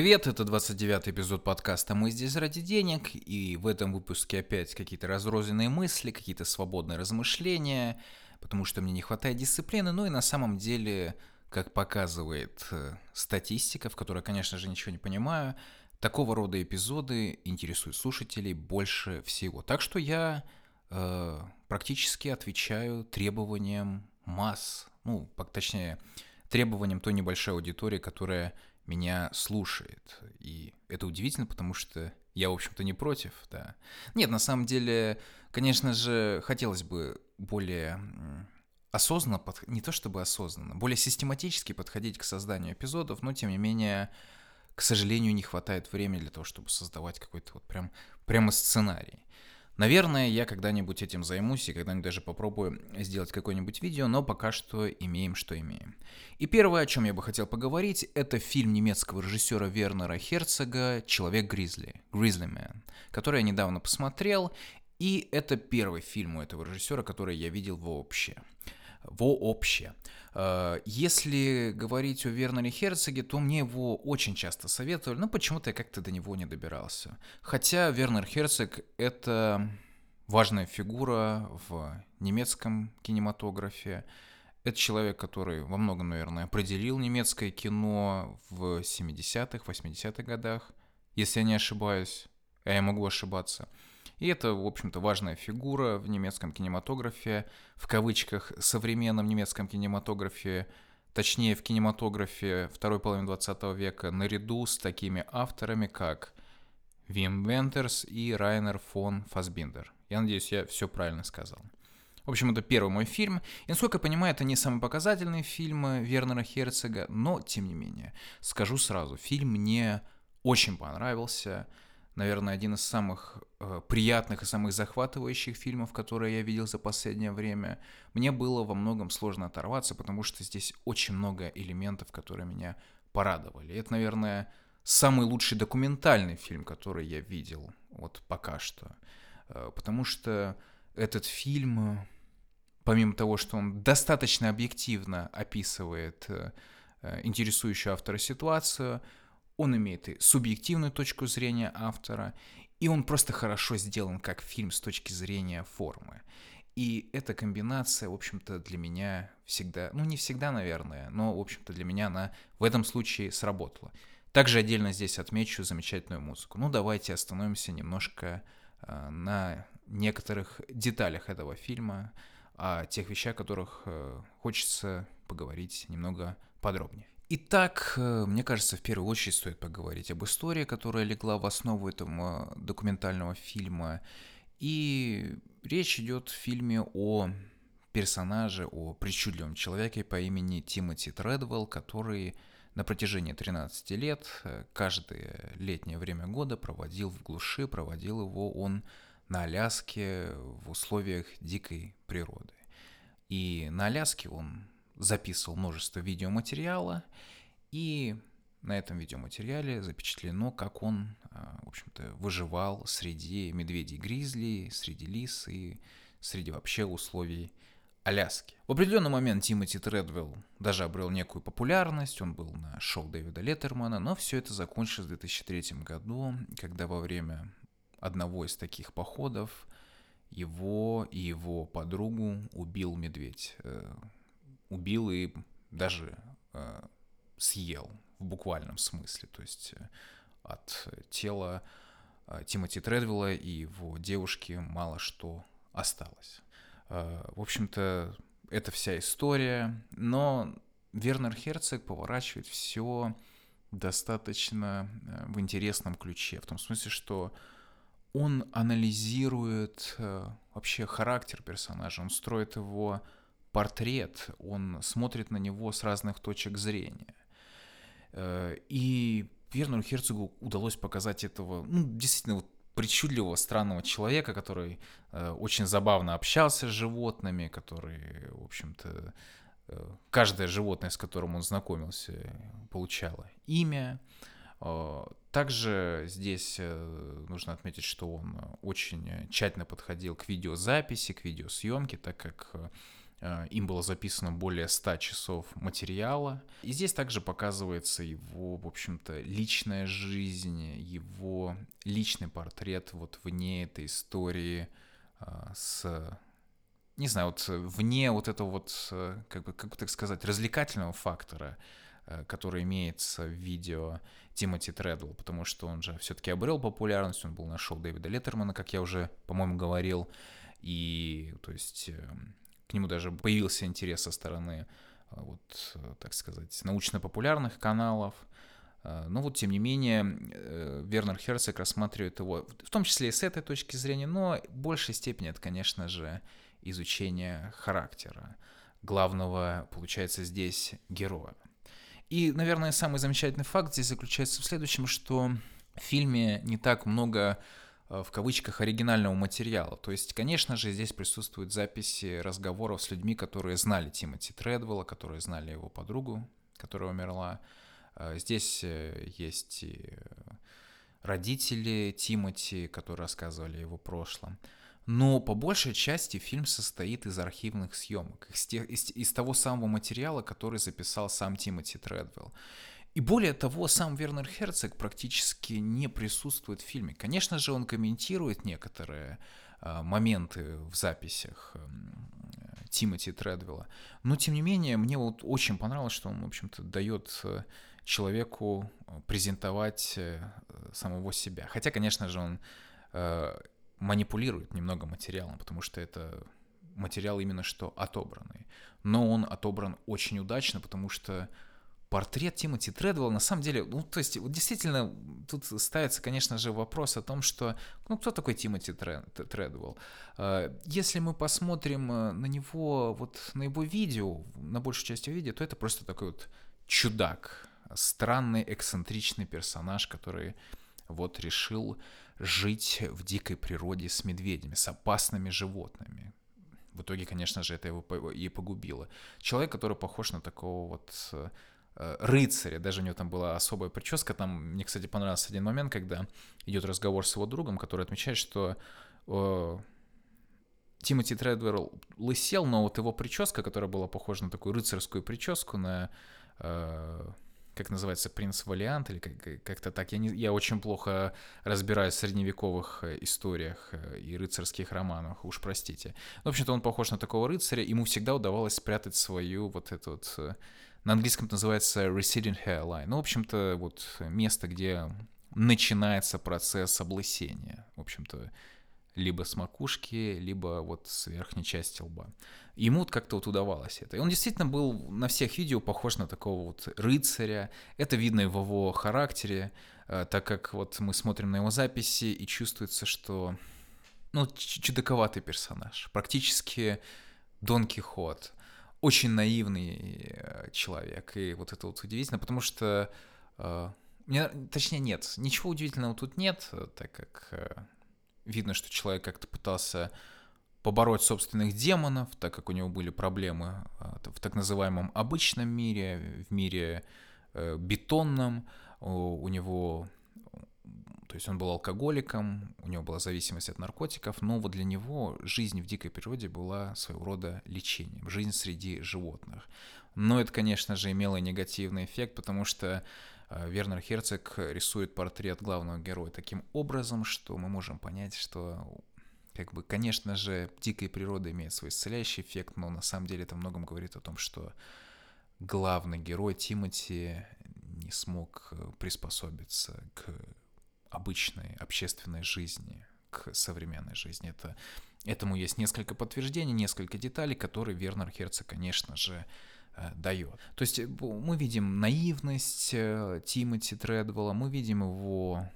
Привет, это 29-й эпизод подкаста «Мы здесь ради денег», и в этом выпуске опять какие-то разрозненные мысли, какие-то свободные размышления, потому что мне не хватает дисциплины, ну и на самом деле, как показывает э, статистика, в которой, конечно же, ничего не понимаю, такого рода эпизоды интересуют слушателей больше всего. Так что я э, практически отвечаю требованиям масс, ну, точнее, требованиям той небольшой аудитории, которая меня слушает. И это удивительно, потому что я, в общем-то, не против, да. Нет, на самом деле, конечно же, хотелось бы более осознанно, под... не то чтобы осознанно, более систематически подходить к созданию эпизодов, но, тем не менее, к сожалению, не хватает времени для того, чтобы создавать какой-то вот прям, прямо сценарий. Наверное, я когда-нибудь этим займусь и когда-нибудь даже попробую сделать какое-нибудь видео, но пока что имеем, что имеем. И первое, о чем я бы хотел поговорить, это фильм немецкого режиссера Вернера Херцога «Человек-гризли», «Grizzly Man», который я недавно посмотрел, и это первый фильм у этого режиссера, который я видел вообще вообще. Э, если говорить о Вернере Херцоге, то мне его очень часто советовали, но почему-то я как-то до него не добирался. Хотя Вернер Херцог — это важная фигура в немецком кинематографе. Это человек, который во многом, наверное, определил немецкое кино в 70-х, 80-х годах, если я не ошибаюсь, а я могу ошибаться — и это, в общем-то, важная фигура в немецком кинематографе, в кавычках, современном немецком кинематографе, точнее, в кинематографе второй половины 20 века, наряду с такими авторами, как Вим Вендерс и Райнер фон Фасбиндер. Я надеюсь, я все правильно сказал. В общем, это первый мой фильм. И, насколько я понимаю, это не самый показательный фильм Вернера Херцога, но, тем не менее, скажу сразу, фильм мне очень понравился наверное, один из самых приятных и самых захватывающих фильмов, которые я видел за последнее время. Мне было во многом сложно оторваться, потому что здесь очень много элементов, которые меня порадовали. Это, наверное, самый лучший документальный фильм, который я видел вот пока что. Э, потому что этот фильм, помимо того, что он достаточно объективно описывает э, э интересующую автора ситуацию, он имеет и субъективную точку зрения автора, и он просто хорошо сделан как фильм с точки зрения формы. И эта комбинация, в общем-то, для меня всегда, ну не всегда, наверное, но, в общем-то, для меня она в этом случае сработала. Также отдельно здесь отмечу замечательную музыку. Ну давайте остановимся немножко э, на некоторых деталях этого фильма, о тех вещах, о которых э, хочется поговорить немного подробнее. Итак, э, мне кажется, в первую очередь стоит поговорить об истории, которая легла в основу этого документального фильма. И речь идет в фильме о персонаже, о причудливом человеке по имени Тимоти Тредвелл, который на протяжении 13 лет, э, каждое летнее время года проводил в глуши, проводил его он на Аляске в условиях дикой природы. И на Аляске он записывал множество видеоматериала, и на этом видеоматериале запечатлено, как он, а, в общем-то, выживал среди медведей-гризли, среди лис и среди вообще условий Аляски. В определенный момент Тимоти Тредвелл даже обрел некую популярность, он был на шоу Дэвида Леттермана, но все это закончилось в 2003 году, когда во время одного из таких походов его и его подругу убил медведь. Убил и даже э, съел в буквальном смысле. То есть э, от тела э, Тимоти Тредвилла и его девушки мало что осталось. Э, в общем-то, это вся история, но Вернер Херцог поворачивает все достаточно э, в интересном ключе, в том смысле, что он анализирует э, вообще характер персонажа, он строит его портрет, он смотрит на него с разных точек зрения. Э, и Вернеру Херцогу удалось показать этого, ну, действительно, вот причудливого, странного человека, который э, очень забавно общался с животными, который, в общем-то, э, каждое животное, с которым он знакомился, получало имя. Э, также здесь э, нужно отметить, что он очень тщательно подходил к видеозаписи, к видеосъемке, так как Э, им было записано более 100 часов материала. И здесь также показывается его, в общем-то, личная жизнь, его личный портрет вот вне этой истории э, с не знаю, вот вне вот этого вот, как бы, как бы так сказать, развлекательного фактора, который имеется в видео Тимоти Тредвелл, потому что он же все-таки обрел популярность, он был на шоу Дэвида Леттермана, как я уже, по-моему, говорил, и, то есть, эм, к нему даже появился интерес со стороны, э, вот, э, так сказать, научно-популярных каналов. Э, но вот, тем не менее, Вернер Херцог рассматривает его, в том числе и с этой точки зрения, но в большей степени это, конечно же, изучение характера главного, получается, здесь героя. И, наверное, самый замечательный факт здесь заключается в следующем, что в фильме не так много Э, в кавычках оригинального материала. То есть, конечно же, здесь присутствуют записи разговоров с людьми, которые знали Тимоти Тредвелла, которые знали его подругу, которая умерла. Э, здесь э, есть и родители Тимоти, которые рассказывали о его прошлом. Но по большей части фильм состоит из архивных съемок, из, тех, из, из того самого материала, который записал сам Тимоти Тредвелл. И более того, сам Вернер Херцог практически не присутствует в фильме. Конечно же, он комментирует некоторые э, моменты в записях э, Тимоти Тредвилла, но тем не менее, мне вот очень понравилось, что он, в общем-то, дает э, человеку презентовать э, самого себя. Хотя, конечно же, он манипулирует немного материалом, потому что это материал именно что отобранный. Но он отобран очень удачно, потому что портрет Тимоти Тредвелла, на самом деле, ну, то есть, вот действительно, тут ставится, конечно же, вопрос о том, что, ну, кто такой Тимоти Тредвелл? А, если мы посмотрим э, на него, вот, на его видео, на большую часть его видео, то это просто такой вот чудак, странный, эксцентричный персонаж, который вот решил жить в дикой природе с медведями, с опасными животными. В итоге, конечно же, это его и погубило. Человек, который похож на такого вот э, Э, рыцаря, даже у него там была особая прическа, там мне, кстати, понравился один момент, когда идет разговор с его другом, который отмечает, что э, Тимоти Тредверл лысел, но вот его прическа, которая была похожа на такую рыцарскую прическу, на, э, как называется, принц Валиант, или как- как-то так, я, не, я очень плохо разбираюсь в средневековых э, историях э, и рыцарских романах, уж простите. в общем-то, он похож на такого рыцаря, ему всегда удавалось спрятать свою вот эту вот на английском это называется receding hairline. Ну, в общем-то, вот место, где начинается процесс облысения. В общем-то, либо с макушки, либо вот с верхней части лба. Ему вот как-то вот удавалось это. И он действительно был на всех видео похож на такого вот рыцаря. Это видно в его характере, э, так как вот мы смотрим на его записи и чувствуется, что ну, чудаковатый персонаж. Практически Дон Кихот очень наивный э, человек, и вот это вот удивительно, потому что, э, мне, точнее, нет, ничего удивительного тут нет, так как э, видно, что человек как-то пытался побороть собственных демонов, так как у него были проблемы в так называемом обычном мире, в мире бетонном, у него то есть он был алкоголиком, у него была зависимость от наркотиков, но вот для него жизнь в дикой природе была своего рода лечением, жизнь среди животных. Но это, конечно же, имело негативный эффект, потому что э, Вернер Херцог рисует портрет главного героя таким образом, что мы можем понять, что как бы, конечно же, дикая природа имеет свой исцеляющий эффект, но на самом деле это многом говорит о том, что главный герой Тимати не смог э, приспособиться к обычной общественной жизни к современной жизни. Это, этому есть несколько подтверждений, несколько деталей, которые Вернер Херцог, конечно же, э, дает. То есть э, мы видим наивность э, Тимоти Тредвелла, мы видим его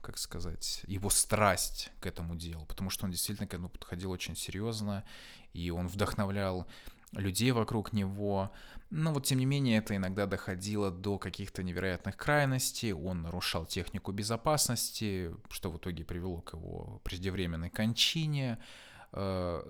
как сказать, его страсть к этому делу, потому что он действительно к этому подходил очень серьезно, и он вдохновлял людей вокруг него. Но вот тем не менее это иногда доходило до каких-то невероятных крайностей. Он нарушал технику безопасности, что в итоге привело к его преждевременной кончине. Э,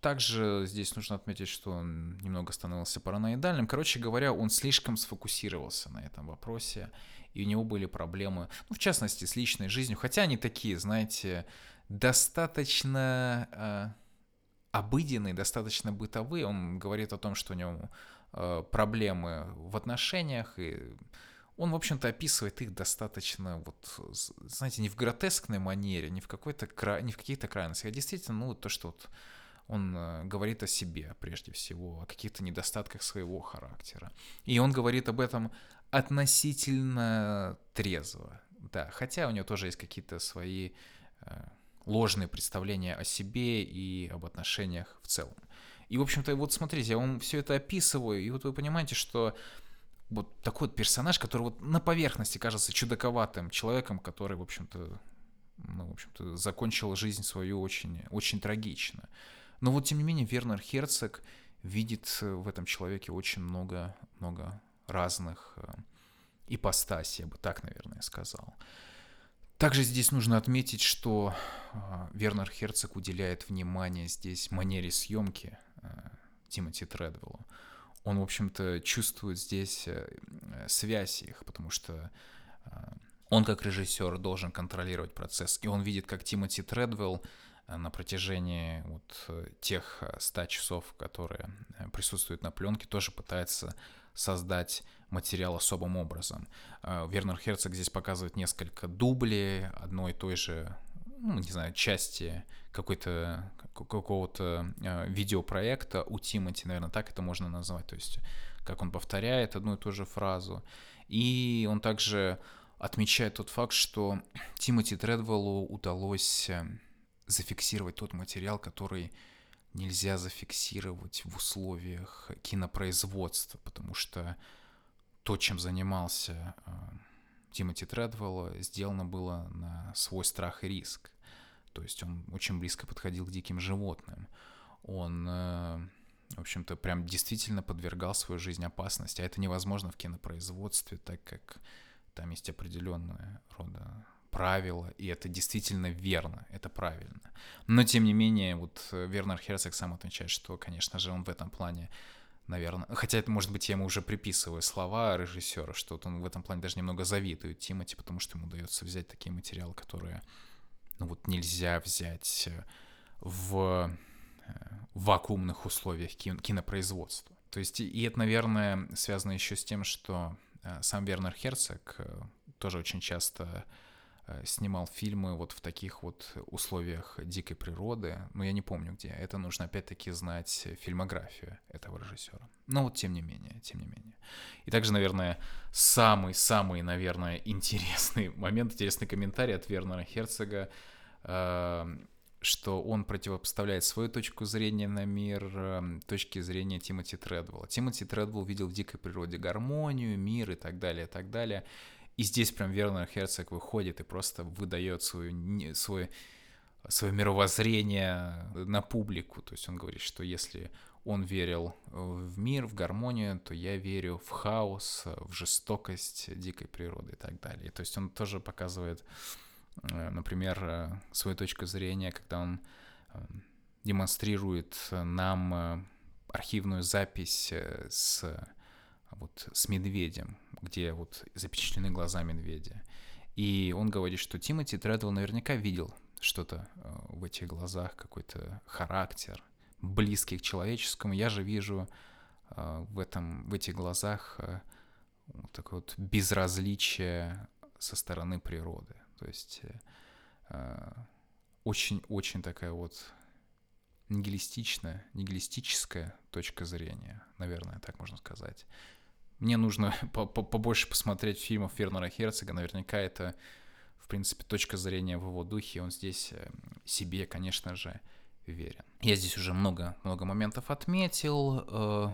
также здесь нужно отметить, что он немного становился параноидальным. Короче говоря, он слишком сфокусировался на этом вопросе, и у него были проблемы, ну, в частности, с личной жизнью, хотя они такие, знаете, достаточно э, об, обыденные, достаточно бытовые. Он говорит о том, что у него проблемы в отношениях, и он, в общем-то, описывает их достаточно, вот, знаете, не в гротескной манере, не в, какой-то, не в каких-то крайностях, а действительно, ну, то, что вот он э, говорит о себе, прежде всего, о каких-то недостатках своего характера. И он говорит об этом относительно трезво, да, хотя у него тоже есть какие-то свои э, ложные представления о себе и об отношениях в целом. И, в общем-то, вот смотрите, я вам все это описываю, и вот вы понимаете, что вот такой вот персонаж, который вот на поверхности кажется чудаковатым человеком, который, в общем-то, ну, в общем-то, закончил жизнь свою очень, очень трагично. Но вот, тем не менее, Вернер Херцог видит в этом человеке очень много, много разных э, ипостасей, я бы так, наверное, сказал. Также здесь нужно отметить, что э, Вернер Херцог уделяет внимание здесь манере съемки э, Тимоти Тредвеллу. Он, в общем-то, чувствует здесь связь их, потому что он как режиссер должен контролировать процесс, и он видит, как Тимоти Тредвелл Э, на протяжении вот э, тех 100 э, часов, которые присутствуют на пленке, тоже пытается создать материал особым образом. Вернер Херцог здесь показывает несколько дублей одной и той же, ну, не знаю, части какой-то какого-то видеопроекта у Тимати, наверное, так это можно назвать, то есть как он повторяет одну и ту же фразу. И он также отмечает тот факт, что Тимоти Тредвеллу удалось зафиксировать тот материал, который нельзя зафиксировать в условиях кинопроизводства, потому что то, чем занимался э, Тимоти Тредвелл, сделано было на свой страх и риск. То есть он очень близко подходил к диким животным. Он, э, в общем-то, прям действительно подвергал свою жизнь опасности. А это невозможно в кинопроизводстве, так как там есть определенная рода правило, и это действительно верно, это правильно. Но, тем не менее, вот э, Вернер Херцог сам отмечает, что, конечно же, он в этом плане, наверное, хотя это, может быть, я ему уже приписываю слова режиссера, что вот он в этом плане даже немного завидует Тимати, потому что ему удается взять такие материалы, которые, ну вот, нельзя взять э, в э, вакуумных условиях кинопроизводства. То есть, и это, наверное, связано еще с тем, что сам Вернер Херцог тоже очень часто Э, снимал фильмы вот в таких вот условиях дикой природы, но я не помню где. Это нужно опять-таки знать фильмографию этого режиссера. Но вот тем не менее, тем не менее. И также, наверное, самый-самый, наверное, интересный момент, интересный комментарий от Вернера Херцога, э, что он противопоставляет свою точку зрения на мир э, точке зрения Тимоти Тредвелла. Тимоти Тредвелл видел в дикой природе гармонию, мир и так далее, и так далее. И здесь прям Вернер Херцог выходит и просто выдает свою, свой, свое мировоззрение на публику. То есть он говорит, что если он верил в мир, в гармонию, то я верю в хаос, в жестокость дикой природы и так далее. То есть он тоже показывает, э, например, э, свою точку зрения, когда он э, демонстрирует нам архивную запись с вот с медведем, где вот запечатлены глаза медведя. И он говорит, что Тимоти Тредвелл наверняка видел что-то э, в этих глазах, какой-то характер, близкий к человеческому. Я же вижу э, в, этом, в этих глазах э, вот такое вот безразличие со стороны природы. То есть очень-очень такая вот нигилистичная, нигилистическая точка зрения, наверное, так можно сказать. Мне нужно побольше посмотреть фильмов Вернера Херцога. Наверняка это, в принципе, точка зрения в его духе. Он здесь э, себе, конечно же, верен. Я здесь уже много, много моментов отметил. Э,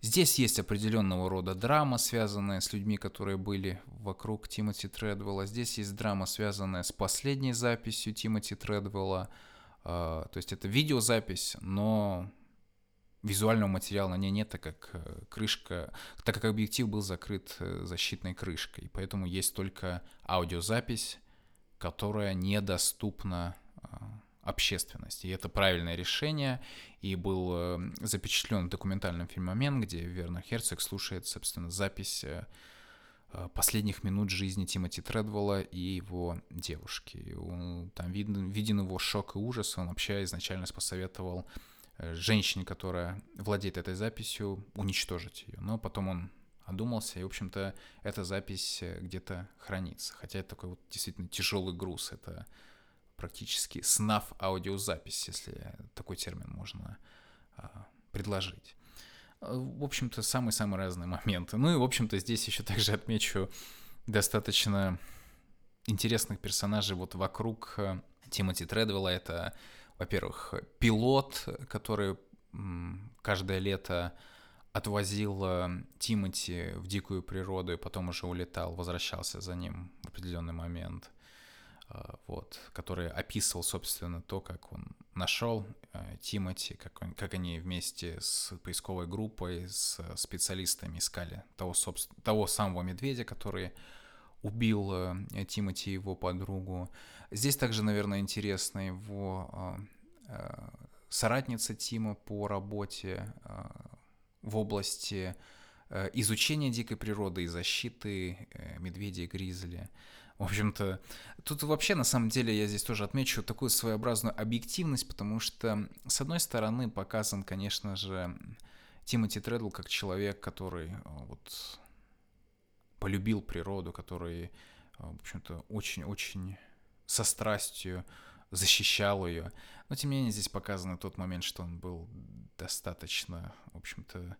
здесь есть определенного рода драма, связанная с людьми, которые были вокруг Тимоти Тредвелла. Здесь есть драма, связанная с последней записью Тимоти Тредвелла. Э, то есть это видеозапись, но визуального материала на ней нет, так как э, крышка, так как объектив был закрыт э, защитной крышкой, поэтому есть только аудиозапись, которая недоступна а, общественности. И это правильное решение, и был э, запечатлен в документальном фильме момент, где Вернер Херцог слушает, собственно, запись э, последних минут жизни Тимоти Тредвелла и его девушки. Там виден, виден его шок и ужас. Он вообще изначально посоветовал э, женщине, которая владеет этой записью, уничтожить ее. Но потом он одумался, и, в общем-то, эта запись э, где-то хранится. Хотя это такой вот действительно тяжелый груз. Это практически снав аудиозапись, если такой термин можно а, предложить. Э, в общем-то, самые-самые разные моменты. Ну и, в общем-то, здесь еще также отмечу достаточно интересных персонажей вот вокруг э, Тимоти Тредвелла. Это, во-первых, пилот, который каждое лето отвозил э, Тимоти в дикую природу и потом уже улетал, возвращался за ним в определенный момент. А, вот, который описывал, собственно, то, как он нашел э, Тимати, как, он, как они вместе с поисковой группой, с специалистами искали того, того самого медведя, который убил э, Тимати и его подругу. Здесь также, наверное, интересно его э, соратница Тима по работе в области изучения дикой природы и защиты медведей и гризли. В общем-то, тут вообще, на самом деле, я здесь тоже отмечу такую своеобразную объективность, потому что, с одной стороны, показан, конечно же, Тимоти Тредл как человек, который э, вот полюбил природу, который, э, в общем-то, очень-очень со страстью защищал ее. Но, тем не менее, здесь показан тот момент, что он был достаточно, в общем-то,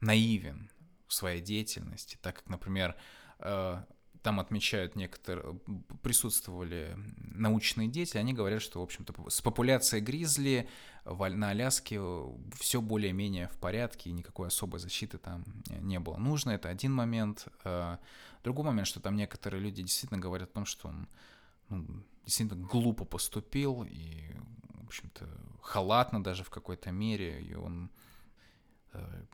наивен в своей деятельности, так как, например, э, там отмечают некоторые, присутствовали научные дети, они говорят, что, в общем-то, с популяцией гризли на Аляске все более-менее в порядке, и никакой особой защиты там не было нужно. Это один момент. А, другой момент, что там некоторые люди действительно говорят о том, что он ну, действительно глупо поступил и, в общем-то, халатно даже в какой-то мере, и он Э,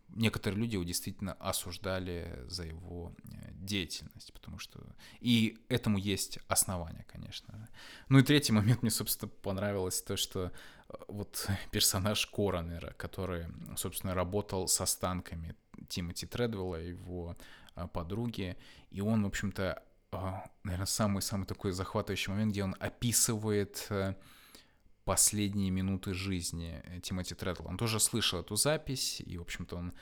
некоторые люди его действительно осуждали за его э, деятельность, потому что... И этому есть основания, конечно. Ну и третий момент мне, собственно, понравилось то, что э, вот персонаж Коронера, который, собственно, работал с останками Тимоти Тредвелла, его подруги, и он, в общем-то, наверное, самый-самый такой захватывающий момент, где он описывает последние минуты жизни Тимоти Тредла. Он тоже слышал эту запись, и, в общем-то, он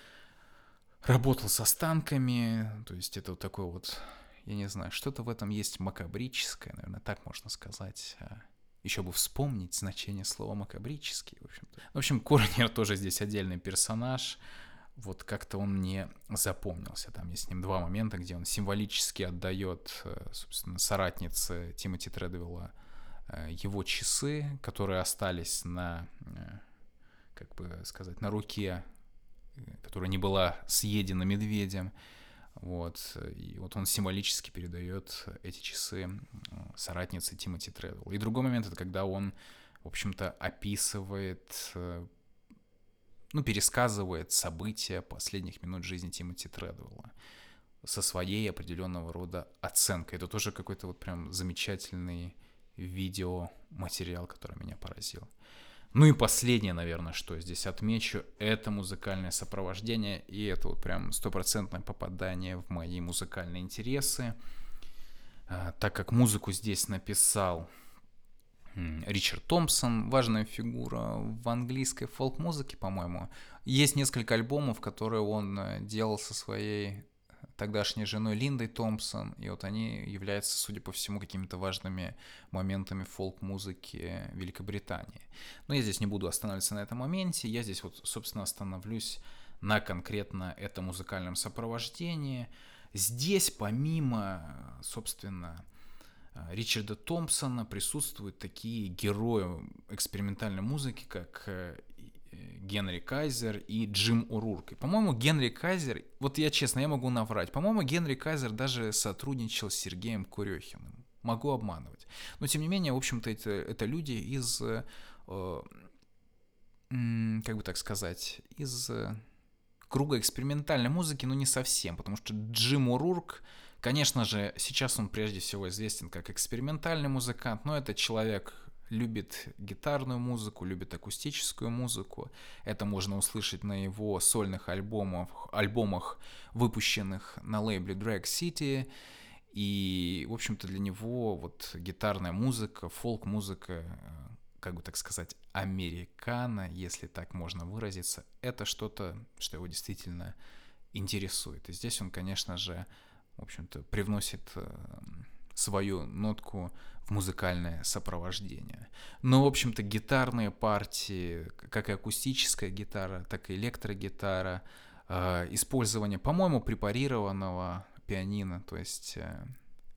работал с останками, то есть это вот такой вот, я не знаю, что-то в этом есть макабрическое, наверное, так можно сказать. А Еще бы вспомнить значение слова макабрический, в общем-то. В общем, Корнер тоже здесь отдельный персонаж, вот как-то он мне запомнился. Там есть с ним два момента, где он символически отдает, э, собственно, соратнице Тимоти Тредвилла Э, его часы, которые остались на, э, как бы сказать, на руке, э, которая не была съедена медведем. Вот. И вот он символически передает эти часы соратнице Тимоти Тредвелл. И другой момент — это когда он, в общем-то, описывает, ну, пересказывает события последних минут жизни Тимоти Тредвелла со своей определенного рода оценкой. Это тоже какой-то вот прям замечательный видеоматериал, который меня поразил. Ну и последнее, наверное, что здесь отмечу, это музыкальное сопровождение, и это вот прям стопроцентное попадание в мои музыкальные интересы, а, так как музыку здесь написал Ричард Томпсон, важная фигура в английской фолк-музыке, по-моему. Есть несколько альбомов, которые он э, делал со своей тогдашней женой Линдой Томпсон, и вот они являются, судя по всему, какими-то важными моментами фолк-музыки Великобритании. Но я здесь не буду останавливаться на этом моменте, я здесь вот, собственно, остановлюсь на конкретно этом музыкальном сопровождении. Здесь, помимо, собственно, Ричарда Томпсона присутствуют такие герои экспериментальной музыки, как Генри Кайзер и Джим Урурк. И, по-моему, Генри Кайзер, вот я честно, я могу наврать, по-моему, Генри Кайзер даже сотрудничал с Сергеем Курехиным. Могу обманывать. Но, тем не менее, в общем-то, это, это люди из, э, как бы так сказать, из э, круга экспериментальной музыки, но не совсем, потому что Джим Урурк, конечно же, сейчас он прежде всего известен как экспериментальный музыкант, но это человек любит гитарную музыку, любит акустическую музыку. Это можно услышать на его сольных альбомах, альбомах выпущенных на лейбле Drag City. И, в общем-то, для него вот гитарная музыка, фолк-музыка, э, как бы так сказать, американо, если так можно выразиться, это что-то, что его действительно интересует. И здесь он, конечно же, в общем-то, привносит э, свою нотку в музыкальное сопровождение. Но, в общем-то, гитарные партии, как и акустическая гитара, так и электрогитара, э, использование, по-моему, препарированного пианино, то есть э,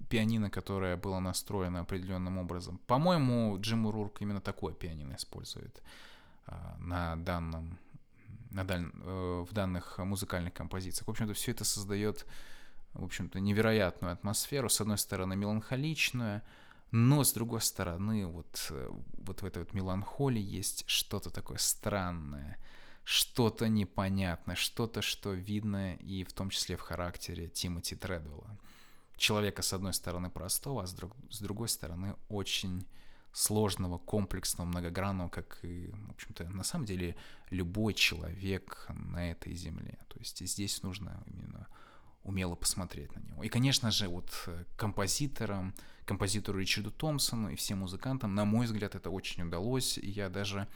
пианино, которое было настроено определенным образом. По-моему, Джим Урурк именно такое пианино использует на данном на даль... в данных музыкальных композициях. В общем-то, все это создает в общем-то, невероятную атмосферу, с одной стороны, меланхоличную, но с другой стороны, вот, э, вот в этой вот меланхолии есть что-то такое странное, что-то непонятное, что-то, что видно и в том числе в характере Тимоти Тредвелла. Человека, с одной стороны, простого, а с, друг, с другой стороны, очень сложного, комплексного, многогранного, как и, в общем-то, на самом деле любой человек на этой земле. То есть здесь нужно именно умело посмотреть на него. И, конечно же, вот э, композиторам, композитору Ричарду Томпсону и всем музыкантам, на мой взгляд, это очень удалось. И я даже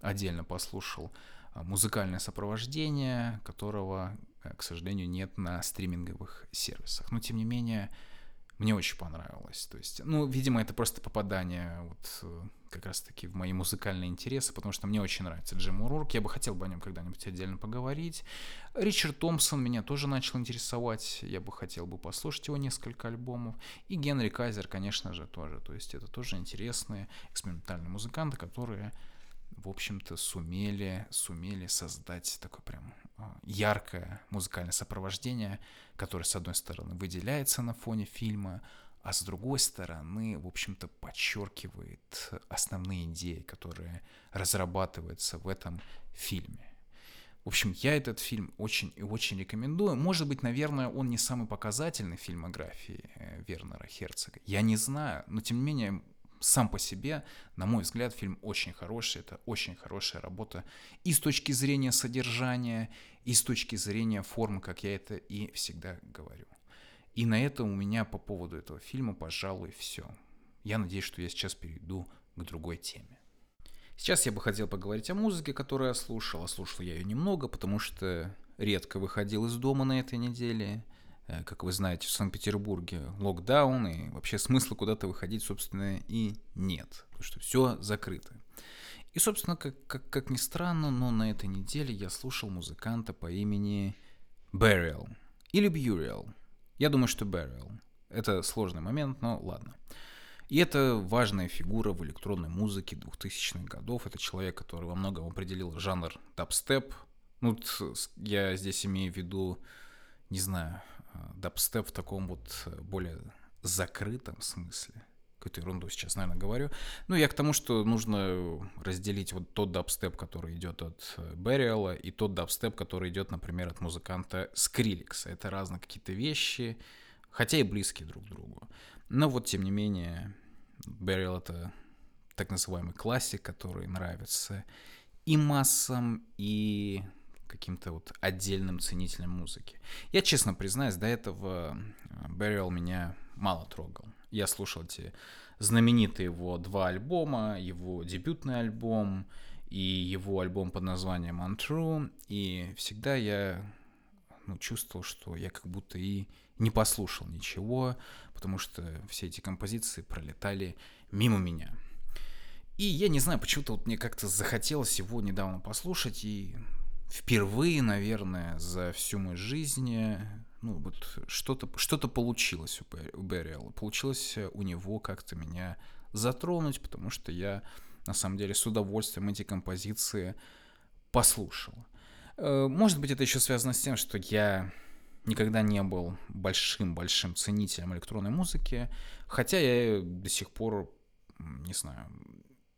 отдельно послушал а, музыкальное сопровождение, которого, э, к сожалению, нет на стриминговых сервисах. Но, тем не менее, мне очень понравилось. То есть, ну, видимо, это просто попадание вот э, как раз-таки в мои музыкальные интересы, потому что мне очень нравится Джим Урурк. Я бы хотел бы о нем когда-нибудь отдельно поговорить. Ричард Томпсон меня тоже начал интересовать. Я бы хотел бы послушать его несколько альбомов. И Генри Кайзер, конечно же, тоже. То есть это тоже интересные экспериментальные музыканты, которые в общем-то, сумели, сумели создать такое прям а, яркое музыкальное сопровождение, которое, с одной стороны, выделяется на фоне фильма, а с другой стороны, в общем-то, подчеркивает основные идеи, которые разрабатываются в этом фильме. В общем, я этот фильм очень и очень рекомендую. Может быть, наверное, он не самый показательный в фильмографии э, Вернера Херцога. Я не знаю, но тем не менее сам по себе, на мой взгляд, фильм очень хороший. Это очень хорошая работа и с точки зрения содержания, и с точки зрения формы, как я это и всегда говорю. И на этом у меня по поводу этого фильма, пожалуй, все. Я надеюсь, что я сейчас перейду к другой теме. Сейчас я бы хотел поговорить о музыке, которую я слушал. А слушал я ее немного, потому что редко выходил из дома на этой неделе – как вы знаете, в Санкт-Петербурге локдаун, и вообще смысла куда-то выходить, собственно, и нет, потому что все закрыто. И, собственно, как, как, как ни странно, но на этой неделе я слушал музыканта по имени Burial или Burial. Я думаю, что Burial. Это сложный момент, но ладно. И это важная фигура в электронной музыке 2000-х годов. Это человек, который во многом определил жанр дабстеп. Ну, я здесь имею в виду, не знаю, дабстеп в таком вот э, более закрытом смысле. Какую-то ерунду сейчас, наверное, говорю. Ну, я к тому, что нужно разделить вот тот дабстеп, который идет от Берриала, и тот дабстеп, который идет, например, от музыканта Скриликса. Это разные какие-то вещи, хотя и близкие друг к другу. Но вот, тем не менее, Берриал — это так называемый классик, который нравится и массам, и каким-то вот отдельным ценителем музыки. Я честно признаюсь, до этого Burial меня мало трогал. Я слушал эти знаменитые его два альбома, его дебютный альбом и его альбом под названием Untrue, и всегда я ну, чувствовал, что я как будто и не послушал ничего, потому что все эти композиции пролетали мимо меня. И я не знаю, почему-то вот мне как-то захотелось его недавно послушать, и впервые, наверное, за всю мою жизнь, ну, вот что-то что получилось у Берриала. Получилось у него как-то меня затронуть, потому что я, на самом деле, с удовольствием эти композиции послушал. Э, может быть, это еще связано с тем, что я никогда не был большим-большим ценителем электронной музыки, хотя я до сих пор, не знаю,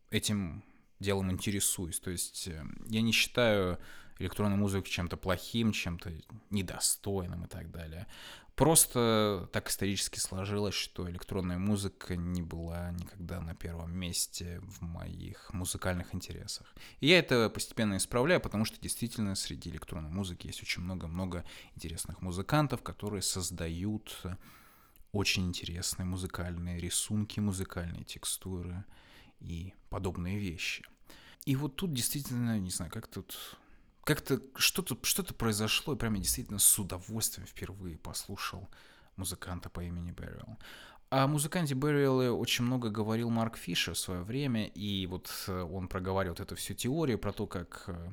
этим делом интересуюсь. То есть э, я не считаю электронную музыку чем-то плохим, чем-то недостойным и так далее. Просто так исторически сложилось, что электронная музыка не была никогда на первом месте в моих музыкальных интересах. И я это постепенно исправляю, потому что действительно среди электронной музыки есть очень много-много интересных музыкантов, которые создают очень интересные музыкальные рисунки, музыкальные текстуры и подобные вещи. И вот тут действительно, не знаю, как тут как-то что-то что произошло, и прям я действительно с удовольствием впервые послушал музыканта по имени Берриэл. О музыканте Берриэле очень много говорил Марк Фишер в свое время, и вот э, он проговаривал эту всю теорию про то, как э,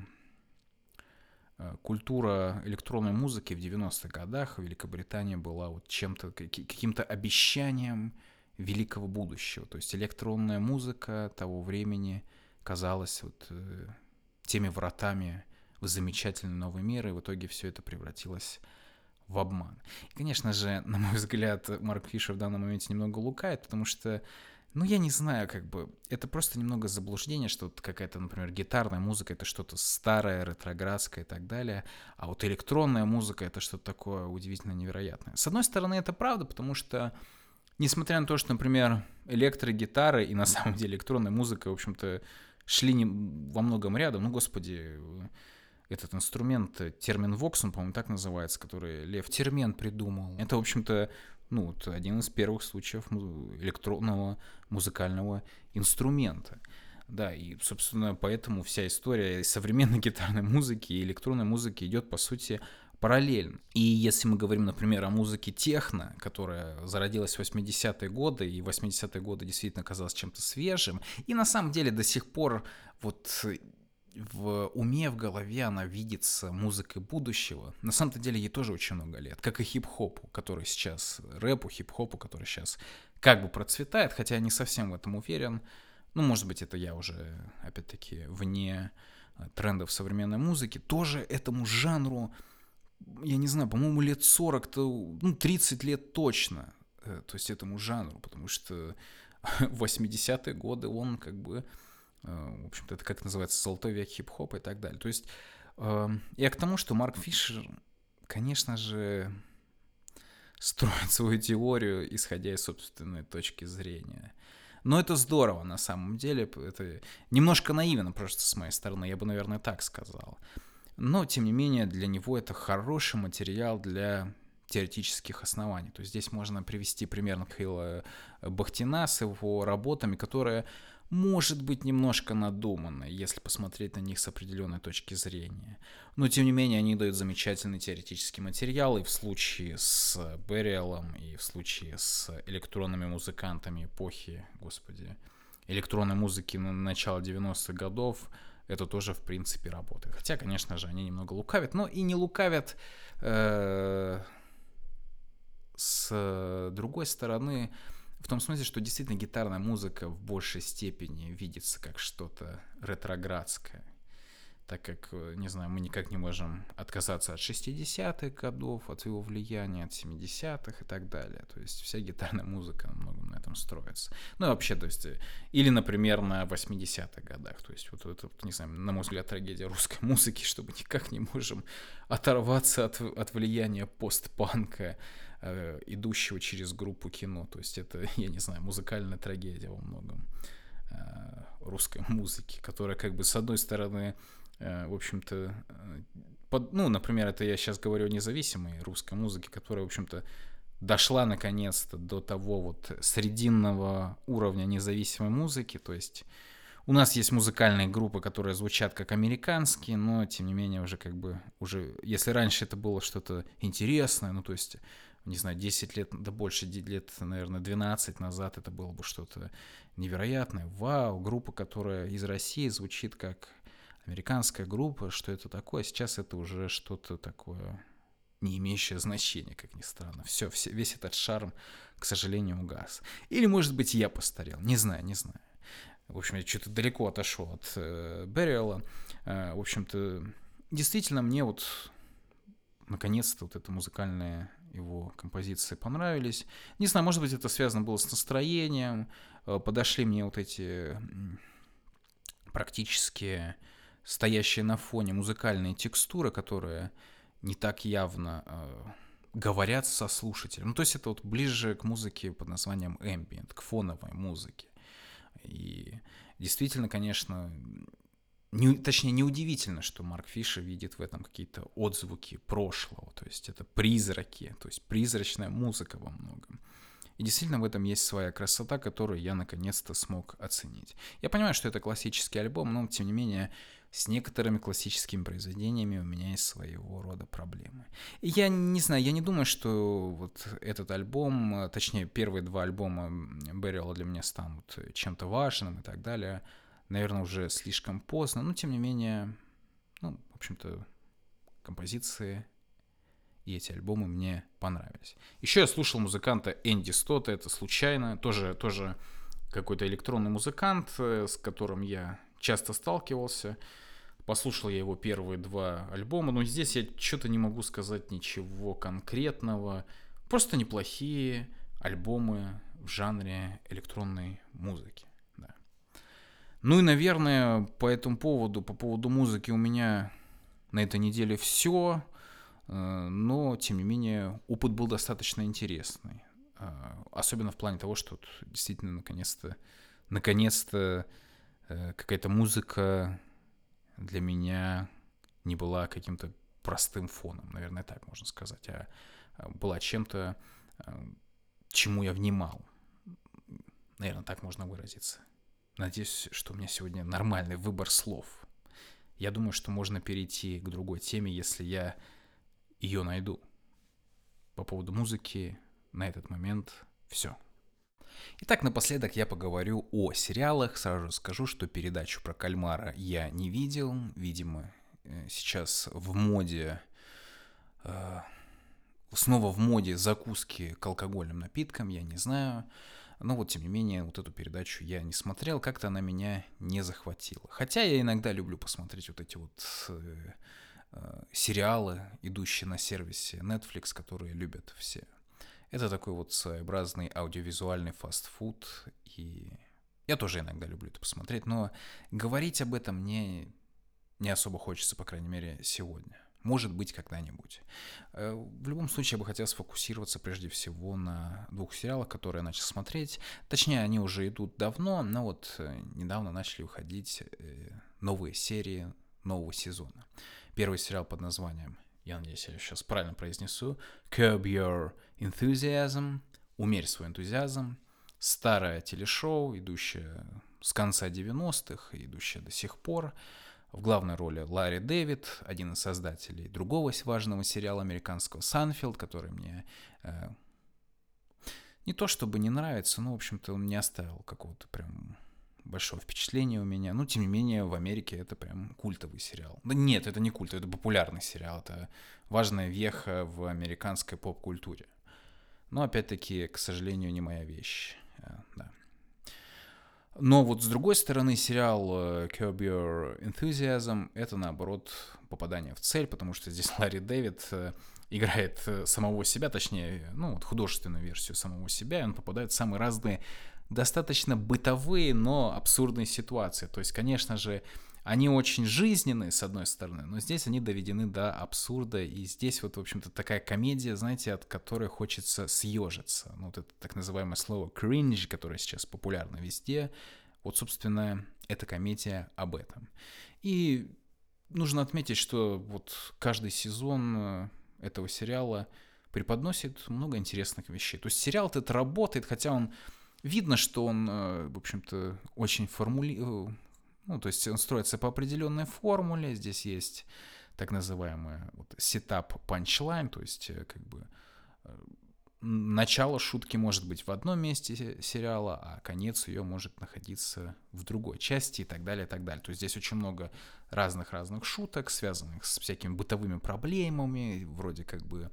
э, культура электронной музыки в 90-х годах в Великобритании была вот чем-то, каким-то обещанием великого будущего. То есть электронная музыка того времени казалась вот теми вратами в замечательный новый мир, и в итоге все это превратилось в обман. И, конечно же, на мой взгляд, Марк Фишер в данном моменте немного лукает, потому что, ну, я не знаю, как бы, это просто немного заблуждение, что вот какая-то, например, гитарная музыка — это что-то старое, ретроградское и так далее, а вот электронная музыка — это что-то такое удивительно невероятное. С одной стороны, это правда, потому что Несмотря на то, что, например, электрогитары и на самом деле электронная музыка, в общем-то, шли не, во многом рядом, ну, господи, этот инструмент, э, термин Vox, он, по-моему, так называется, который Лев Термен придумал. Это, в общем-то, ну, вот один из первых случаев электронного музыкального инструмента. Да, и, собственно, поэтому вся история современной гитарной музыки и электронной музыки идет, по сути, параллельно. И если мы говорим, например, о музыке техно, которая зародилась в 80-е годы, и 80-е годы действительно казалась чем-то свежим, и на самом деле до сих пор вот в уме, в голове она видится музыкой будущего. На самом-то деле ей тоже очень много лет, как и хип-хопу, который сейчас, рэпу, хип-хопу, который сейчас как бы процветает, хотя я не совсем в этом уверен. Ну, может быть, это я уже, опять-таки, вне э, трендов современной музыки. Тоже этому жанру, я не знаю, по-моему, лет 40, то, ну, 30 лет точно. Э, то есть этому жанру, потому что в 80-е годы он как бы в общем-то, это как называется, золотой век хип-хопа и так далее. То есть эм, я к тому, что Марк Фишер, конечно же, строит свою теорию, исходя из собственной точки зрения. Но это здорово на самом деле. Это немножко наивно просто с моей стороны, я бы, наверное, так сказал. Но, тем не менее, для него это хороший материал для теоретических оснований. То есть здесь можно привести пример Михаила Бахтина с его работами, которые может быть немножко надуманы, если посмотреть на них с определенной точки зрения. Но тем не менее они дают замечательный теоретический материал и в случае с Берриэлом, и в случае с электронными музыкантами эпохи, господи, электронной музыки на начала 90-х годов, это тоже в принципе работает. Хотя, конечно же, они немного лукавят, но и не лукавят э, с другой стороны, в том смысле, что действительно гитарная музыка в большей степени видится как что-то ретроградское. Так как, э, не знаю, мы никак не можем отказаться от 60-х годов, от его влияния, от 70-х и так далее. То есть вся гитарная музыка многом на этом строится. Ну и вообще, то есть, э, или, например, на 80-х годах. То есть вот это, не знаю, на мой взгляд, трагедия русской музыки, что мы никак не можем оторваться от, от влияния постпанка э, идущего через группу кино. То есть это, я не знаю, музыкальная трагедия во многом э, русской музыки, которая как бы с одной стороны, э, в общем-то, под, ну, например, это я сейчас говорю о независимой русской музыке, которая, в общем-то, дошла наконец-то до того вот срединного уровня независимой музыки, то есть у нас есть музыкальные группы, которые звучат как американские, но тем не менее уже как бы уже, если раньше это было что-то интересное, ну то есть не знаю, 10 лет, да больше лет, наверное, 12 назад это было бы что-то невероятное. Вау, группа, которая из России звучит как американская группа, что это такое? Сейчас это уже что-то такое не имеющее значения, как ни странно. Все, все, весь этот шарм, к сожалению, угас. Или, может быть, я постарел. Не знаю, не знаю. В общем, я что-то далеко отошел от э, Берриэла. Э, в общем-то, действительно, мне вот наконец-то вот эта музыкальная его композиции понравились. Не знаю, может быть, это связано было с настроением. Э, подошли мне вот эти практически стоящие на фоне музыкальные текстуры, которые не так явно э, говорят со слушателем. Ну, то есть это вот ближе к музыке под названием ambient, к фоновой музыке. И действительно, конечно, не, точнее, неудивительно, что Марк Фишер видит в этом какие-то отзвуки прошлого, то есть это призраки, то есть призрачная музыка во многом. И действительно в этом есть своя красота, которую я наконец-то смог оценить. Я понимаю, что это классический альбом, но тем не менее с некоторыми классическими произведениями у меня есть своего рода проблемы. И я не знаю, я не думаю, что вот этот альбом, точнее первые два альбома Берриала для меня станут чем-то важным и так далее. Наверное, уже слишком поздно, но тем не менее, ну, в общем-то, композиции и эти альбомы мне понравились. Еще я слушал музыканта Энди Стота, это случайно, тоже, тоже какой-то электронный музыкант, э, с которым я часто сталкивался. Послушал я его первые два альбома, но здесь я что-то не могу сказать ничего конкретного. Просто неплохие альбомы в жанре электронной музыки. Ну и, наверное, по этому поводу, по поводу музыки у меня на этой неделе все. Э, но, тем не менее, опыт был достаточно интересный. Э, особенно в плане того, что действительно наконец-то наконец-то э, какая-то музыка для меня не была каким-то простым фоном, наверное, так можно сказать, а, а была чем-то, чему я внимал. Наверное, так можно выразиться. Надеюсь, что у меня сегодня нормальный выбор слов. Я думаю, что можно перейти к другой теме, если я ее найду. По поводу музыки на этот момент все. Итак, напоследок я поговорю о сериалах. Сразу скажу, что передачу про кальмара я не видел. Видимо, э, сейчас в моде... Э, снова в моде закуски к алкогольным напиткам, я не знаю. Но вот, тем не менее, вот эту передачу я не смотрел, как-то она меня не захватила. Хотя я иногда люблю посмотреть вот эти вот э, Э, сериалы, идущие на сервисе Netflix, которые любят все. Это такой вот своеобразный аудиовизуальный фастфуд, и я тоже иногда люблю это посмотреть, но говорить об этом мне не особо хочется, по крайней мере, сегодня. Может быть, когда-нибудь. Э, в любом случае, я бы хотел сфокусироваться прежде всего на двух сериалах, которые я начал смотреть. Точнее, они уже идут давно, но вот э, недавно начали выходить новые серии нового сезона первый сериал под названием, я надеюсь, я сейчас правильно произнесу, Curb Your Enthusiasm, Умерь свой энтузиазм, старое телешоу, идущее с конца 90-х, идущее до сих пор. В главной роли Ларри Дэвид, один из создателей другого важного сериала американского «Санфилд», который мне э, не то чтобы не нравится, но, в общем-то, он не оставил какого-то прям большое впечатление у меня. Ну, тем не менее, в Америке это прям культовый сериал. Да нет, это не культ, это популярный сериал. Это важная веха в американской поп-культуре. Но, опять-таки, к сожалению, не моя вещь. Э, да. Но вот с другой стороны, сериал э, Curb Your Enthusiasm — это, наоборот, попадание в цель, потому что здесь Ларри Дэвид э, играет самого себя, точнее, ну, вот художественную версию самого себя, и он попадает в самые разные достаточно бытовые, но абсурдные ситуации. То есть, конечно же, они очень жизненные, с одной стороны, но здесь они доведены до абсурда, и здесь вот, в общем-то, такая комедия, знаете, от которой хочется съежиться. Ну, вот это так называемое слово cringe, которое сейчас популярно везде, вот, собственно, эта комедия об этом. И нужно отметить, что вот каждый сезон э, этого сериала преподносит много интересных вещей. То есть сериал этот работает, хотя он Видно, что он, э, в общем-то, очень формули... Э, ну, то есть он строится по определенной формуле. Здесь есть так называемый вот, setup punchline, то есть э, как бы начало шутки может быть в одном месте сериала, а конец ее может находиться в другой части и так далее, и так далее. То есть здесь очень много разных-разных шуток, связанных с всякими бытовыми проблемами, вроде как бы,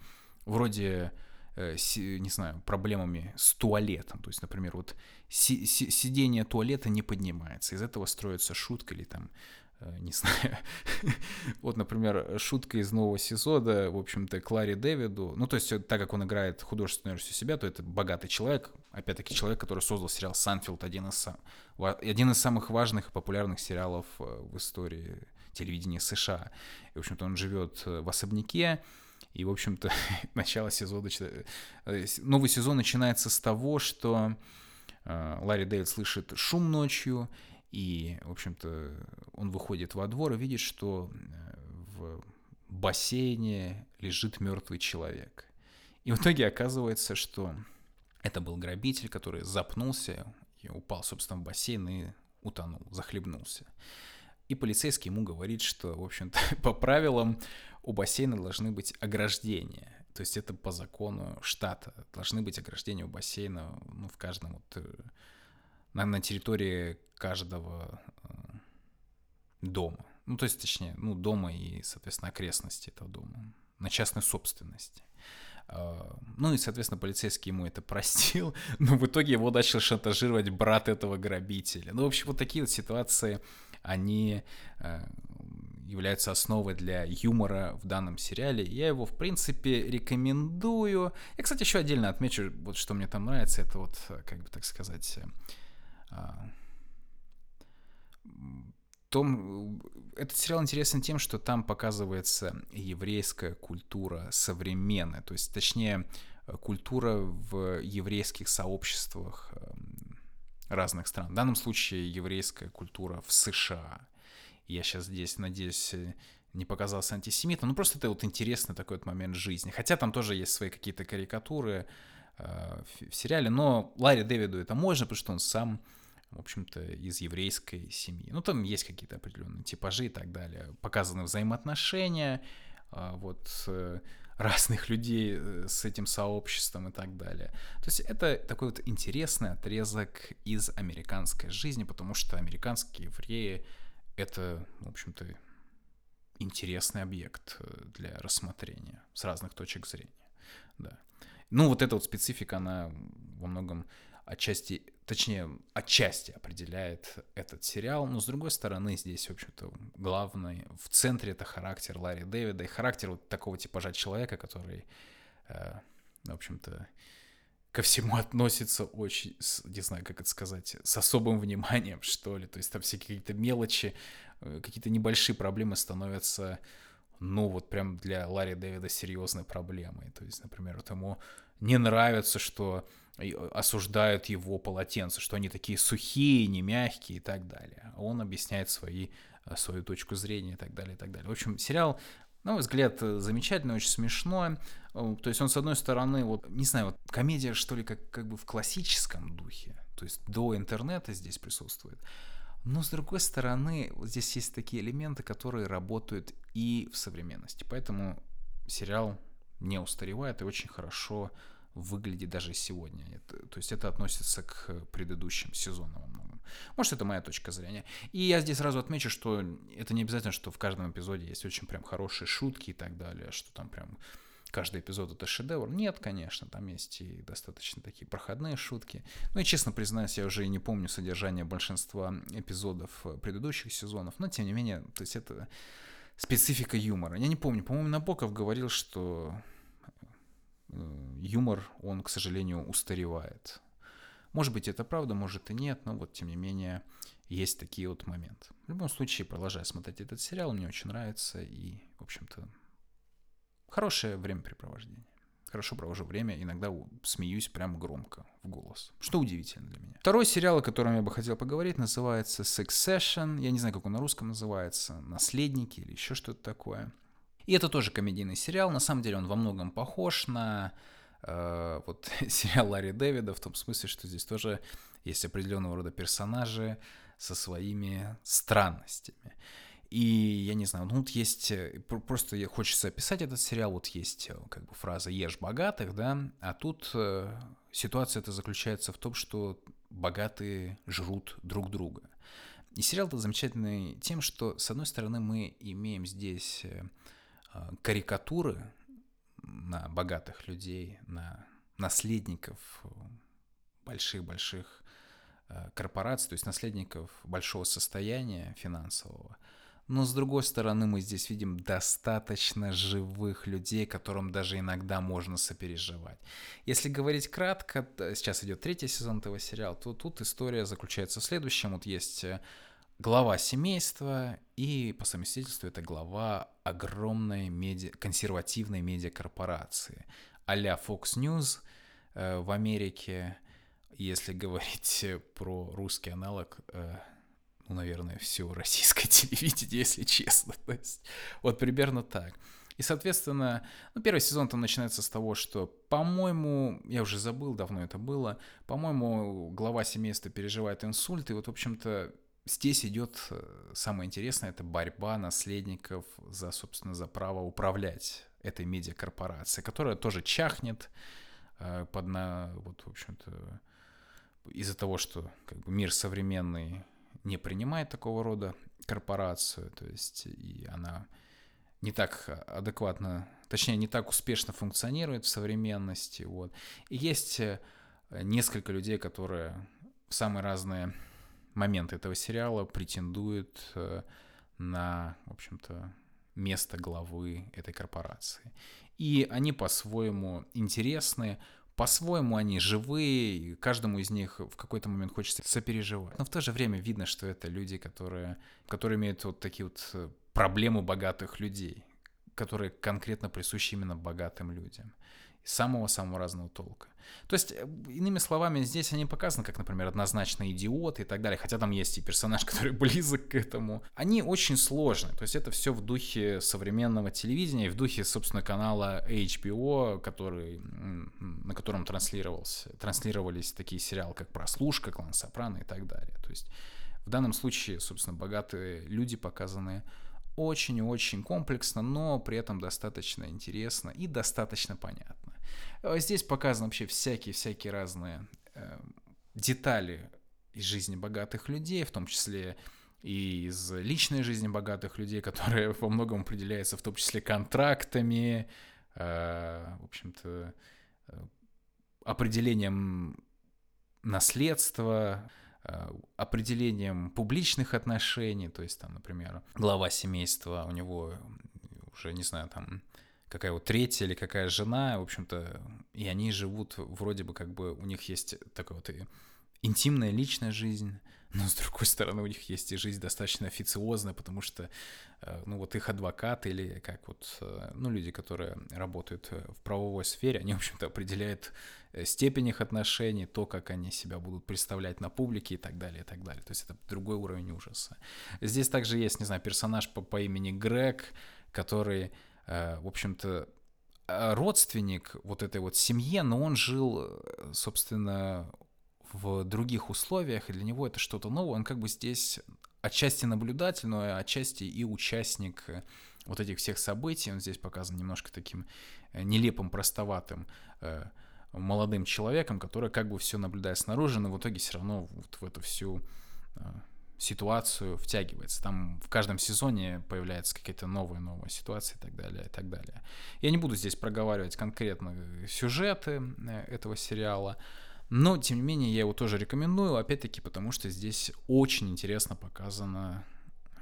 вроде Э, не знаю, проблемами с туалетом. То есть, например, вот си си сидение туалета не поднимается. Из этого строится шутка или там э, не знаю. вот, например, шутка из нового сезона, в общем-то, Клари Дэвиду. Ну, то есть, так как он играет художественную версию себя, то это богатый человек. Опять-таки, человек, который создал сериал «Санфилд», один из, один из самых важных и популярных сериалов э, в истории телевидении США. И, в общем-то, он живет в особняке, и, в общем-то, начало сезона... Новый сезон начинается с того, что Ларри Дэвид слышит шум ночью, и, в общем-то, он выходит во двор и видит, что в бассейне лежит мертвый человек. И в итоге оказывается, что это был грабитель, который запнулся и упал, собственно, в бассейн и утонул, захлебнулся. И полицейский ему говорит, что, в общем-то, по правилам у бассейна должны быть ограждения. То есть это по закону штата. Должны быть ограждения у бассейна ну, в каждом вот, э, на, на территории каждого э, дома. Ну, то есть, точнее, ну, дома и, соответственно, окрестности этого дома. На частной собственности. А, ну и, соответственно, полицейский ему это простил, но в итоге его начал шантажировать брат этого грабителя. Ну, в общем, вот такие вот ситуации, они э, являются основой для юмора в данном сериале. Я его, в принципе, рекомендую. Я, кстати, еще отдельно отмечу, вот что мне там нравится, это вот, как бы так сказать, а, том, этот сериал интересен тем, что там показывается еврейская культура современная, то есть, точнее, культура в еврейских сообществах эм, разных стран. В данном случае еврейская культура в США. Я сейчас здесь, надеюсь, не показался антисемитом. Ну, просто это вот интересный такой вот момент жизни. Хотя там тоже есть свои какие-то карикатуры э, в, в сериале, но Ларри Дэвиду это можно, потому что он сам в общем-то, из еврейской семьи. Ну, там есть какие-то определенные типажи и так далее. Показаны взаимоотношения, а, вот, э, разных людей э, с этим сообществом и так далее. То есть это такой вот интересный отрезок из американской жизни, потому что американские евреи — это, в общем-то, интересный объект э, для рассмотрения с разных точек зрения. Да. Ну, вот эта вот специфика, она во многом отчасти, точнее, отчасти определяет этот сериал, но с другой стороны, здесь, в общем-то, главный, в центре это характер Ларри Дэвида и характер вот такого типажа человека, который, э, в общем-то, ко всему относится очень, не знаю, как это сказать, с особым вниманием, что ли. То есть там все какие-то мелочи, э, какие-то небольшие проблемы становятся, ну, вот прям для Ларри Дэвида серьезной проблемой. То есть, например, вот ему не нравится, что осуждают его полотенца, что они такие сухие, не мягкие и так далее. Он объясняет свои, э, свою точку зрения и так далее, и так далее. В общем, сериал, на мой взгляд, э, замечательный, очень смешной. Э, то есть он, с одной стороны, вот, не знаю, вот комедия, что ли, как, как бы в классическом духе, то есть до интернета здесь присутствует. Но, с другой стороны, вот здесь есть такие элементы, которые работают и в современности. Поэтому сериал не устаревает и очень хорошо выглядит даже сегодня. Это, то есть это относится к предыдущим сезонам. Может, это моя точка зрения. И я здесь сразу отмечу, что это не обязательно, что в каждом эпизоде есть очень прям хорошие шутки и так далее, что там прям каждый эпизод это шедевр. Нет, конечно, там есть и достаточно такие проходные шутки. Ну и честно признаюсь, я уже и не помню содержание большинства эпизодов предыдущих сезонов, но тем не менее, то есть это специфика юмора. Я не помню, по-моему, Набоков говорил, что Э, юмор, он, к сожалению, устаревает. Может быть, это правда, может и нет, но вот, тем не менее, есть такие вот моменты. В любом случае, продолжаю смотреть этот сериал, мне очень нравится, и, в общем-то, хорошее времяпрепровождение. Хорошо провожу время, иногда смеюсь прямо громко в голос, что удивительно для меня. Второй сериал, о котором я бы хотел поговорить, называется Succession. Я не знаю, как он на русском называется, «Наследники» или еще что-то такое. И это тоже комедийный сериал. На самом деле он во многом похож на вот сериал Ларри Дэвида, в том смысле, что здесь тоже есть определенного рода персонажи со своими странностями. И я не знаю, ну вот есть, э, просто хочется описать этот сериал, вот есть э, как бы фраза «ешь богатых», да, а тут э, ситуация это заключается в том, что богатые жрут друг друга. И сериал этот замечательный тем, что, с одной стороны, мы имеем здесь э, Э, карикатуры на богатых людей, на наследников больших-больших э, корпораций, то есть наследников большого состояния финансового. Но с другой стороны, мы здесь видим достаточно живых людей, которым даже иногда можно сопереживать. Если говорить кратко, сейчас идет третий сезон этого сериала, то тут история заключается в следующем. Вот есть э, глава семейства, и по совместительству это глава огромной медиа, консервативной медиакорпорации а-ля Fox News э, в Америке, если говорить про русский аналог, э, ну, наверное, все российское телевидение, если честно. То есть, вот примерно так. И, соответственно, ну, первый сезон там начинается с того, что, по-моему, я уже забыл, давно это было, по-моему, глава семейства переживает инсульт, и вот, в общем-то, здесь идет э, самое интересное, это борьба наследников за, собственно, за право управлять этой медиакорпорацией, которая тоже чахнет э, под на, вот, в общем-то, из-за того, что как бы, мир современный не принимает такого рода корпорацию, то есть и она не так адекватно, точнее, не так успешно функционирует в современности. Вот. И есть э, несколько людей, которые в самые разные моменты этого сериала претендуют э, на, в общем-то, место главы этой корпорации. И они по-своему интересны, по-своему они живые, и каждому из них в какой-то момент хочется сопереживать. Но в то же время видно, что это люди, которые, которые имеют вот такие вот э, проблемы богатых людей, которые конкретно присущи именно богатым людям самого-самого разного толка. То есть, э, иными словами, здесь они показаны как, например, однозначно идиоты и так далее, хотя там есть и персонаж, который близок к этому. Они очень сложные, то есть это все в духе современного телевидения и в духе, собственно, канала HBO, который, на котором транслировался, транслировались такие сериалы, как «Прослушка», «Клан Сопрано» и так далее. То есть в данном случае, собственно, богатые люди показаны очень-очень комплексно, но при этом достаточно интересно и достаточно понятно. Э, здесь показаны вообще всякие-всякие разные э, детали из жизни богатых людей, в том числе и из личной жизни богатых людей, которая во многом определяется в том числе контрактами, э, в общем-то, э, определением наследства, э, определением публичных отношений, то есть там, например, глава семейства, у него уже, не знаю, там какая вот третья или какая жена, в общем-то, и они живут вроде бы как бы у них есть такая вот интимная личная жизнь, но с другой стороны у них есть и жизнь достаточно официозная, потому что, э, ну вот их адвокаты или как вот, э, ну люди, которые работают в правовой сфере, они, в общем-то, определяют э, степень их отношений, то, как они себя будут представлять на публике и так далее, и так далее. То есть это другой уровень ужаса. Здесь также есть, не знаю, персонаж по, по имени Грег, который Э, в общем-то, э, родственник вот этой вот семье, но он жил, э, собственно, в других условиях, и для него это что-то новое. Он как бы здесь отчасти наблюдатель, но отчасти и участник вот этих всех событий. Он здесь показан немножко таким нелепым, простоватым молодым человеком, который как бы все наблюдает снаружи, но в итоге все равно вот в эту всю ситуацию втягивается. Там в каждом сезоне появляется какая-то новая новая ситуация и так далее, и так далее. Я не буду здесь проговаривать конкретно сюжеты э, этого сериала, но, тем не менее, я его тоже рекомендую, опять-таки, потому что здесь очень интересно показана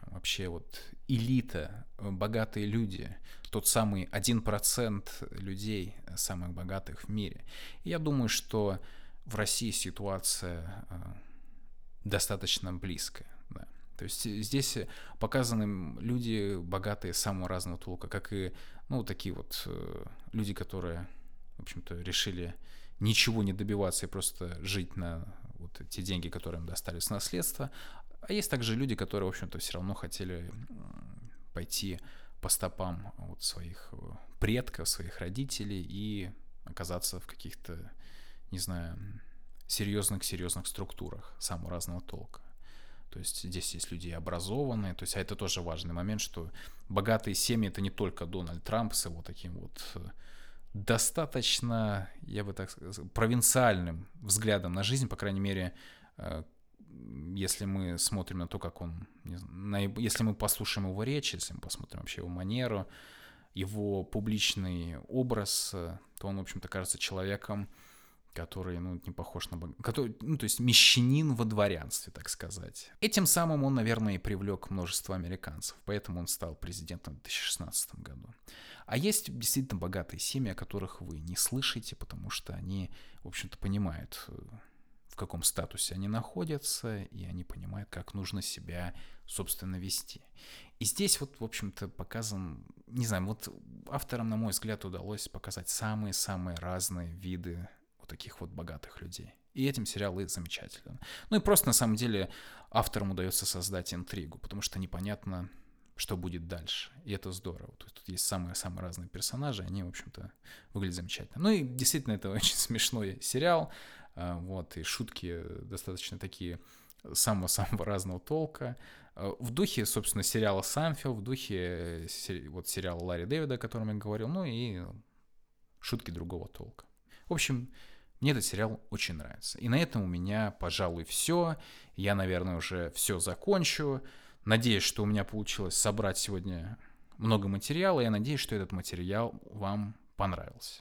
вообще вот элита, богатые люди, тот самый 1% людей, самых богатых в мире. И я думаю, что в России ситуация э, достаточно близко. Да. То есть здесь показаны люди богатые самого разного толка, как и ну, такие вот э, люди, которые, в общем-то, решили ничего не добиваться и просто жить на вот те деньги, которые им достались с наследства. А есть также люди, которые, в общем-то, все равно хотели пойти по стопам вот своих э, предков, своих родителей и оказаться в каких-то, не знаю, серьезных-серьезных структурах самого разного толка. То есть здесь есть люди образованные, то есть а это тоже важный момент, что богатые семьи это не только Дональд Трамп с его таким вот э, достаточно, я бы так сказал, провинциальным взглядом на жизнь, по крайней мере, э, если мы смотрим на то, как он, на, если мы послушаем его речь, если мы посмотрим вообще его манеру, его публичный образ, э, то он, в общем-то, кажется человеком, который, ну, не похож на... Который, ну, то есть мещанин во дворянстве, так сказать. Этим самым он, наверное, и привлек множество американцев, поэтому он стал президентом в 2016 году. А есть действительно богатые семьи, о которых вы не слышите, потому что они, в общем-то, понимают, в каком статусе они находятся, и они понимают, как нужно себя, собственно, вести. И здесь вот, в общем-то, показан, не знаю, вот авторам, на мой взгляд, удалось показать самые-самые разные виды вот таких вот богатых людей. И этим сериал и замечателен. Ну и просто, на самом деле, авторам удается создать интригу, потому что непонятно, что будет дальше. И это здорово. Тут, тут есть самые-самые разные персонажи, они, в общем-то, выглядят замечательно. Ну и действительно, это очень смешной сериал. А, вот, и шутки достаточно такие самого-самого разного толка. А, в духе, собственно, сериала «Самфил», в духе э, вот сериала Ларри Дэвида, о котором я говорил, ну и шутки другого толка. В общем, мне этот сериал очень нравится. И на этом у меня, пожалуй, все. Я, наверное, уже все закончу. Надеюсь, что у меня получилось собрать сегодня много материала. Я надеюсь, что этот материал вам понравился.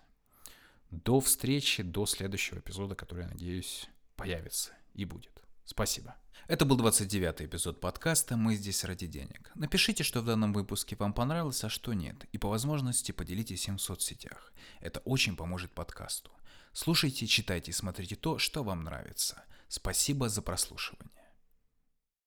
До встречи, до следующего эпизода, который, я надеюсь, появится и будет. Спасибо. Это был 29-й эпизод подкаста «Мы здесь ради денег». Напишите, что в данном выпуске вам понравилось, а что нет, и по возможности поделитесь им в соцсетях. Это очень поможет подкасту. Слушайте, читайте смотрите то, что вам нравится. Спасибо за прослушивание.